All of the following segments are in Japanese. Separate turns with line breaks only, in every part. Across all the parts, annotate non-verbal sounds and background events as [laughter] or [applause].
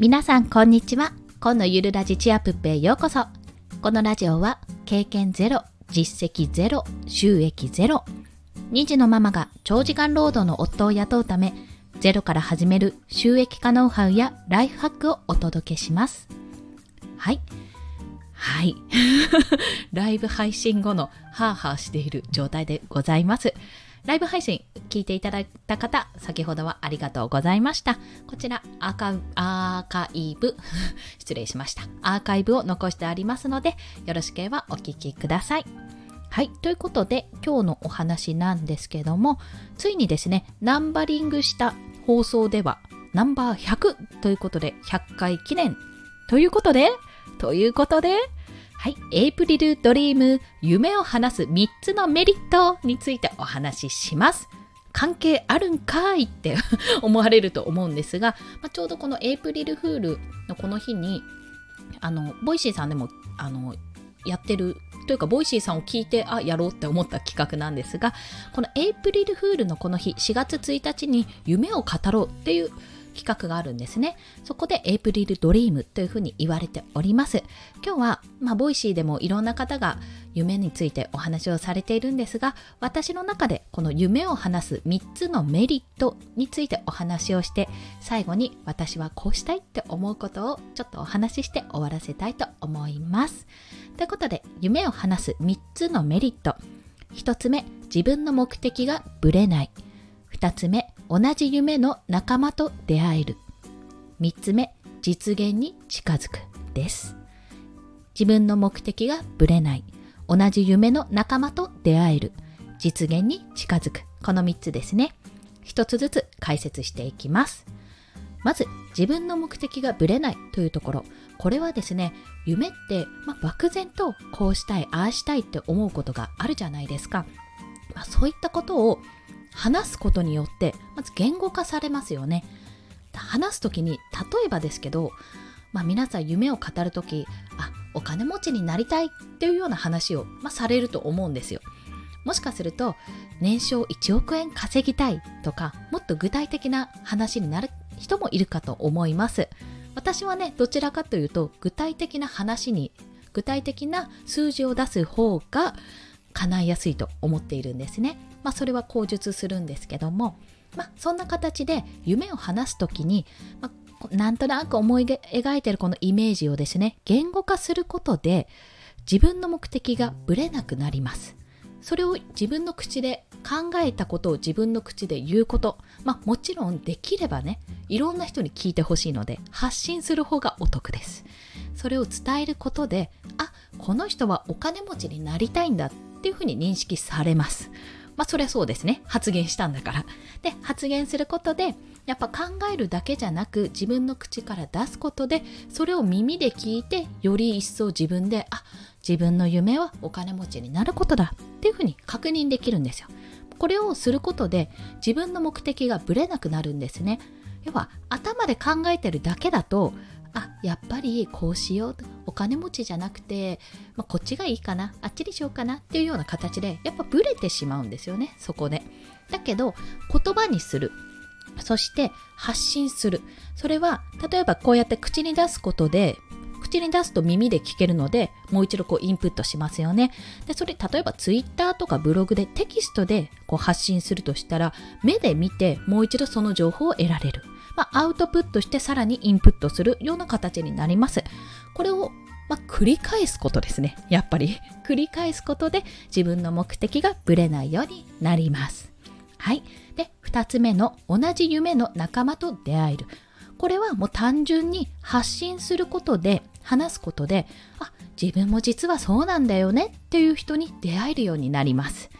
皆さんこんにちは。今のゆるラジチアプップへようこそ。このラジオは経験ゼロ実績ゼロ収益ゼロ2児のママが長時間労働の夫を雇うためゼロから始める収益化ノウハウやライフハックをお届けします。はい。はい。[laughs] ライブ配信後のハーハーしている状態でございます。ライブ配信聞いていただいた方、先ほどはありがとうございました。こちらアーカアーカイブ、[laughs] 失礼しました。アーカイブを残してありますので、よろしければお聞きください。はい。ということで、今日のお話なんですけども、ついにですね、ナンバリングした放送では、ナンバー100ということで、100回記念ということで、ということで、はい、エイプリルドリーム夢を話す3つのメリットについてお話しします。関係あるんかいって [laughs] 思われると思うんですが、まあ、ちょうどこのエイプリルフールのこの日にあの Voicy さんでもあのやってるというか Voicy さんを聞いてあやろうって思った企画なんですがこのエイプリルフールのこの日4月1日に夢を語ろうっていう企画があるんですね。そこでエイプリルドリームというふうに言われております。今日は、まあ、 Voicy でもいろんな方が夢についてお話をされているんですが、私の中でこの夢を話す3つのメリットについてお話をして、最後に私はこうしたいって思うことをちょっとお話しして終わらせたいと思います。ということで、夢を話す3つのメリット。1つ目、自分の目的がぶれない。2つ目、同じ夢の仲間と出会える。3つ目、実現に近づくです。自分の目的がぶれない。同じ夢の仲間と出会える。実現に近づく。この3つですね。一つずつ解説していきます。まず、自分の目的がぶれないというところ。これはですね、夢って、まあ、漠然とこうしたい、ああしたいって思うことがあるじゃないですか。まあ、そういったことを話すことによってまず言語化されますよね。話す時に例えばですけど、まあ、皆さん夢を語る時あお金持ちになりたいっていうような話を、まあ、されると思うんですよ。もしかすると年商1億円稼ぎたいとかもっと具体的な話になる人もいるかと思います。私はねどちらかというと具体的な話に具体的な数字を出す方が叶いやすいと思っているんですね。まあ、それは口述するんですけども、まあ、そんな形で夢を話す時に、まあ、なんとなく思い描いてるこのイメージをですね言語化することで自分の目的がぶれなくなります。それを自分の口で考えたことを自分の口で言うこと、まあ、もちろんできればねいろんな人に聞いてほしいので発信する方がお得です。それを伝えることであこの人はお金持ちになりたいんだっていうふうに認識されます。まあそりゃそうですね。発言したんだから。で発言することでやっぱ考えるだけじゃなく自分の口から出すことでそれを耳で聞いてより一層自分であ自分の夢はお金持ちになることだっていうふうに確認できるんですよ。これをすることで自分の目的がぶれなくなるんですね。要は頭で考えてるだけだとあやっぱりこうしようと。お金持ちじゃなくて、まあ、こっちがいいかな。あっちにしようかなっていうような形でやっぱブレてしまうんですよね。そこで。だけど言葉にする。そして発信する。それは例えばこうやって口に出すことで口に出すと耳で聞けるのでもう一度こうインプットしますよね。でそれ例えばツイッターとかブログでテキストでこう発信するとしたら目で見てもう一度その情報を得られる。まあ、アウトプットしてさらにインプットするような形になります。これをまあ、繰り返すことですね。やっぱり繰り返すことで自分の目的がぶれないようになります。はい。で、2つ目の同じ夢の仲間と出会える。これはもう単純に発信することで、話すことで、あ、自分も実はそうなんだよねっていう人に出会えるようになります。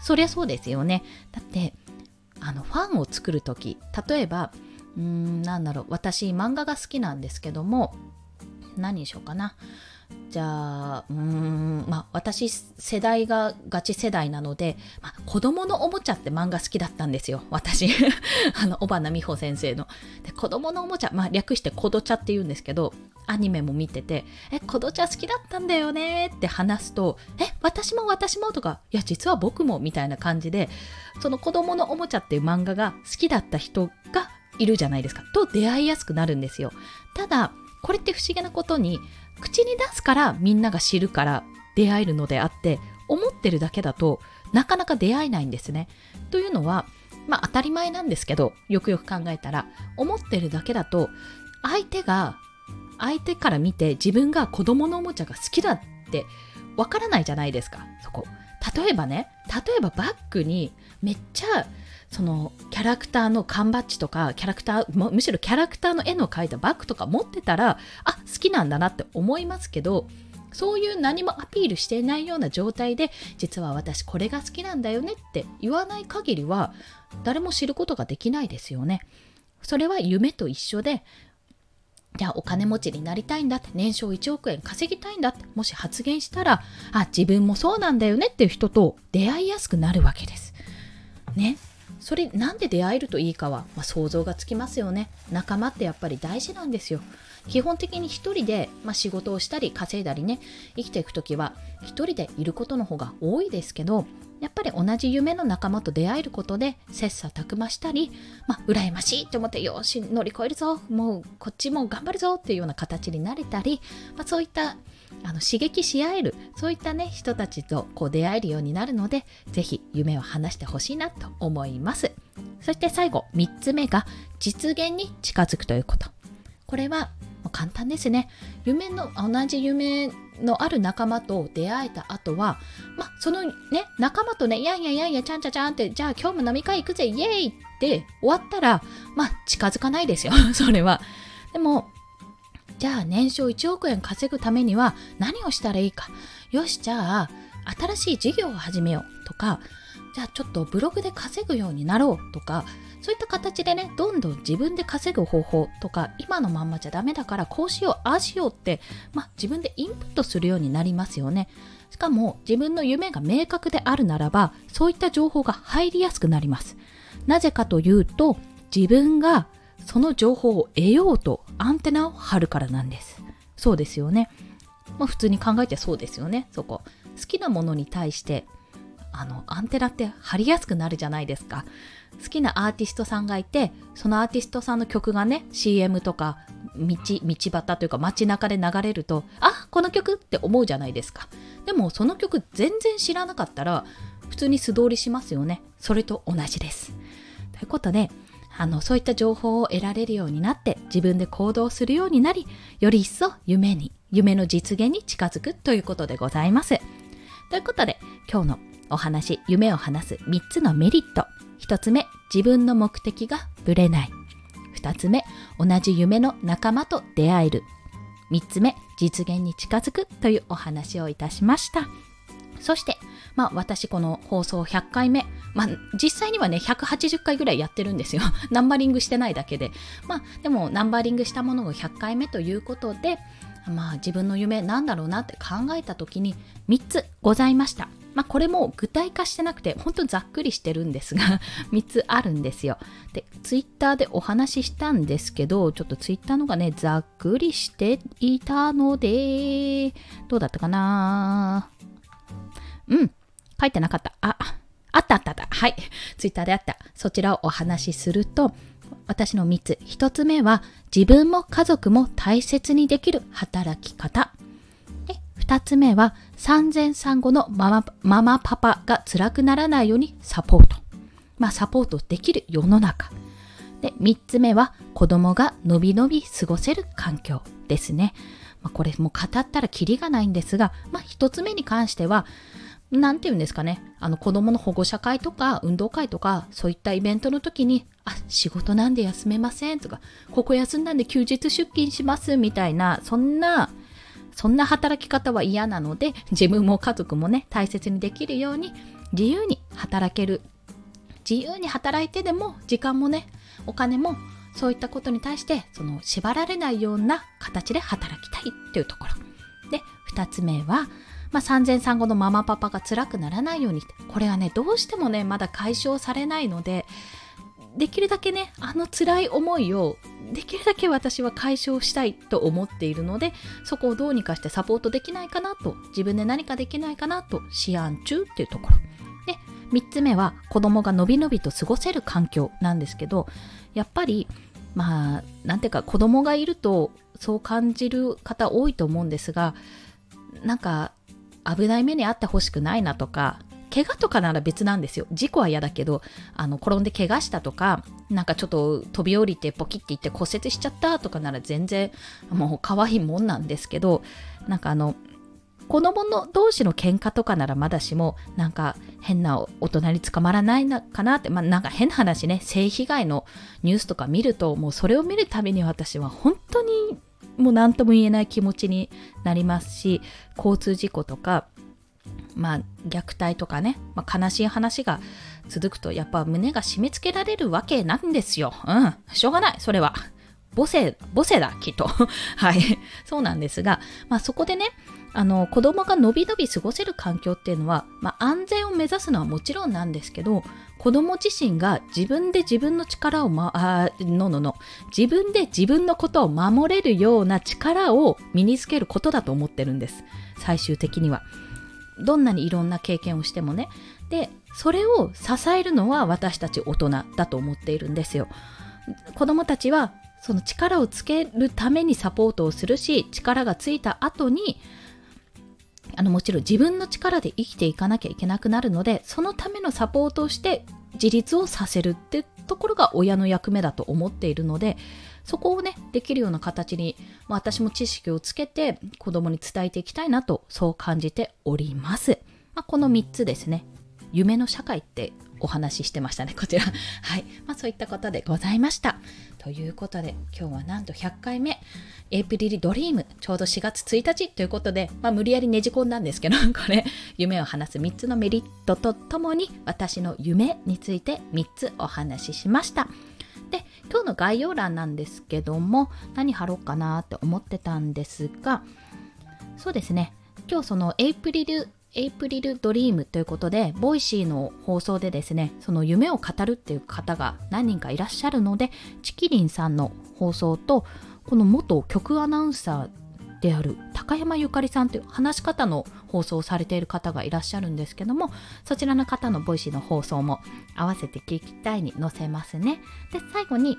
そりゃそうですよね。だって、あの、ファンを作るとき、例えば、うーんなんだろう。私漫画が好きなんですけども何にしようかな。じゃあうーんまあ私世代がガチ世代なので、まあ、子供のおもちゃって漫画好きだったんですよ。私。[laughs] あの小花美穂先生の。で子供のおもちゃ、まあ、略してコドチャって言うんですけどアニメも見てて「えコドチャ好きだったんだよね」って話すと「え私も私も」とか「いや実は僕も」みたいな感じでその子供のおもちゃっていう漫画が好きだった人いるじゃないですか。と出会いやすくなるんですよ。ただ、これって不思議なことに、口に出すからみんなが知るから出会えるのであって、思ってるだけだとなかなか出会えないんですね。というのは、まあ当たり前なんですけど、よくよく考えたら、思ってるだけだと、相手が、相手から見て自分が子供のおもちゃが好きだってわからないじゃないですか、そこ。例えばね、例えばバッグにめっちゃそのキャラクターの缶バッジとかキャラクターむしろキャラクターの絵の描いたバッグとか持ってたらあ好きなんだなって思いますけどそういう何もアピールしていないような状態で実は私これが好きなんだよねって言わない限りは誰も知ることができないですよね。それは夢と一緒でじゃあお金持ちになりたいんだって年商1億円稼ぎたいんだってもし発言したらあ自分もそうなんだよねっていう人と出会いやすくなるわけです。ね。それなんで出会えるといいかは、まあ、想像がつきますよね。仲間ってやっぱり大事なんですよ。基本的に1人で、まあ、仕事をしたり稼いだりね生きていく時は1人でいることの方が多いですけどやっぱり同じ夢の仲間と出会えることで切磋琢磨したり、まあ、羨ましいって思ってよし乗り越えるぞもうこっちも頑張るぞっていうような形になれたり、まあ、そういったあの刺激し合えるそういったね人たちとこう出会えるようになるので是非夢を話してほしいなと思います。そして最後3つ目が実現に近づくということ。これは簡単ですね。夢の同じ夢のある仲間と出会えた後はまあそのね仲間とねいやんやいやんやちゃんちゃちゃんってじゃあ今日も飲み会行くぜイエーイって終わったらまあ近づかないですよ。[laughs] それは。でもじゃあ年商1億円稼ぐためには何をしたらいいか。よしじゃあ新しい事業を始めようとかじゃあちょっとブログで稼ぐようになろうとかそういった形でねどんどん自分で稼ぐ方法とか今のまんまじゃダメだからこうしようああしようって、まあ、自分でインプットするようになりますよねしかも自分の夢が明確であるならばそういった情報が入りやすくなりますなぜかというと自分がその情報を得ようとアンテナを張るからなんです。そうですよね。まあ普通に考えてそうですよね、そこ。好きなものに対してあのアンテナって張りやすくなるじゃないですか。好きなアーティストさんがいて、そのアーティストさんの曲がね、CM とか道、道端というか街中で流れると、あ、この曲って思うじゃないですか。でもその曲全然知らなかったら、普通に素通りしますよね。それと同じです。ということで、あのそういった情報を得られるようになって自分で行動するようになりより一層夢に夢の実現に近づくということでございますということで今日のお話夢を話す3つのメリット1つ目自分の目的がぶれない2つ目同じ夢の仲間と出会える3つ目実現に近づくというお話をいたしましたそしてまあ私この放送100回目、まあ実際にはね、180回ぐらいやってるんですよ。[laughs] ナンバリングしてないだけで。まあでもナンバリングしたものが100回目ということで、まあ自分の夢なんだろうなって考えた時に3つございました。まあこれも具体化してなくて、本当にざっくりしてるんですが、[laughs] 3つあるんですよ。で、ツイッターでお話ししたんですけど、ちょっとツイッターのがね、ざっくりしていたので、どうだったかな？うん。書いてなかった。あ、あったあったあった。はい。ツイッターであった。そちらをお話しすると、私の3つ。1つ目は、自分も家族も大切にできる働き方。2つ目は、産前産後のママママパパが辛くならないようにサポート。まあ、サポートできる世の中。で、3つ目は、子供がのびのび過ごせる環境ですね。まあ、これもう語ったらキリがないんですが、まあ、1つ目に関しては、何て言うんですかね、あの子供の保護者会とか運動会とかそういったイベントの時に、あ、仕事なんで休めませんとか、ここ休んだんで休日出勤しますみたいな、そんな、そんな働き方は嫌なので、自分も家族もね、大切にできるように、自由に働ける。自由に働いてでも、時間もね、お金も、そういったことに対して、その縛られないような形で働きたいっていうところ。で、二つ目は、まあ、産前産後のママパパが辛くならないようにこれはねどうしてもねまだ解消されないのでできるだけねあの辛い思いをできるだけ私は解消したいと思っているのでそこをどうにかしてサポートできないかなと自分で何かできないかなと思案中っていうところ。で3つ目は子供がのびのびと過ごせる環境なんですけどやっぱりまあなんていうか子供がいるとそう感じる方多いと思うんですがなんか危ない目に遭ってほしくないなとか怪我とかなら別なんですよ。事故は嫌だけどあの転んで怪我したとかなんかちょっと飛び降りてポキっていって骨折しちゃったとかなら全然もう可愛いもんなんですけどなんかあの子供の同士の喧嘩とかならまだしもなんか変な大人に捕まらないのかなって、まあ、なんか変な話ね性被害のニュースとか見るともうそれを見るたびに私は本当にもう何とも言えない気持ちになりますし交通事故とかまあ虐待とかね、まあ、悲しい話が続くとやっぱ胸が締め付けられるわけなんですよ。うん、しょうがない、それは。母性、母性だ、きっと。[laughs] はい。そうなんですが、まあそこでね、あの子供がのびのび過ごせる環境っていうのは、まあ、安全を目指すのはもちろんなんですけど子供自身が自分で自分の力をまあののの自分で自分のことを守れるような力を身につけることだと思ってるんです最終的にはどんなにいろんな経験をしてもね。でそれを支えるのは私たち大人だと思っているんですよ。子供たちはその力をつけるためにサポートをするし力がついた後にあのもちろん自分の力で生きていかなきゃいけなくなるのでそのためのサポートをして自立をさせるってところが親の役目だと思っているのでそこをねできるような形に、私も知識をつけて子供に伝えていきたいなとそう感じております、まあ、この3つですね。夢の社会ってお話ししてましたね [laughs] こちら。はい。まあそういったことでございました。ということで今日はなんと100回目。エイプリルドリームちょうど4月1日ということで、まあ、無理やりねじ込んだんですけど [laughs] これ。夢を話す3つのメリットとともに私の夢について3つお話ししました。今日の概要欄なんですけども何貼ろうかなって思ってたんですがそうですね。今日そのエイプリルエイプリルドリームということで、 Voicy の放送でですね、その夢を語るっていう方が何人かいらっしゃるので、ちきりんさんの放送と、この元局アナウンサーである高山ゆかりさんという話し方の放送をされている方がいらっしゃるんですけども、そちらの方の Voicy の放送も合わせて聞きたいに載せますね。で、最後に、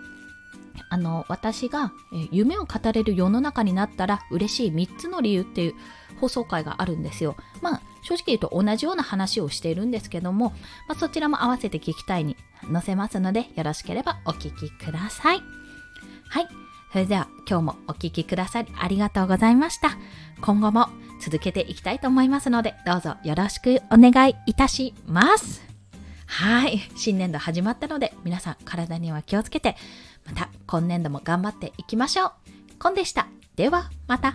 あの私が、夢を語れる世の中になったら嬉しい3つの理由っていう放送回があるんですよ。まあ正直言うと同じような話をしているんですけども、まあ、そちらも合わせて聞きたいに載せますのでよろしければお聞きください。はい。それでは今日もお聴きくださりありがとうございました。今後も続けていきたいと思いますのでどうぞよろしくお願いいたします。はい。新年度始まったので皆さん体には気をつけてまた今年度も頑張っていきましょう。コンでした。ではまた。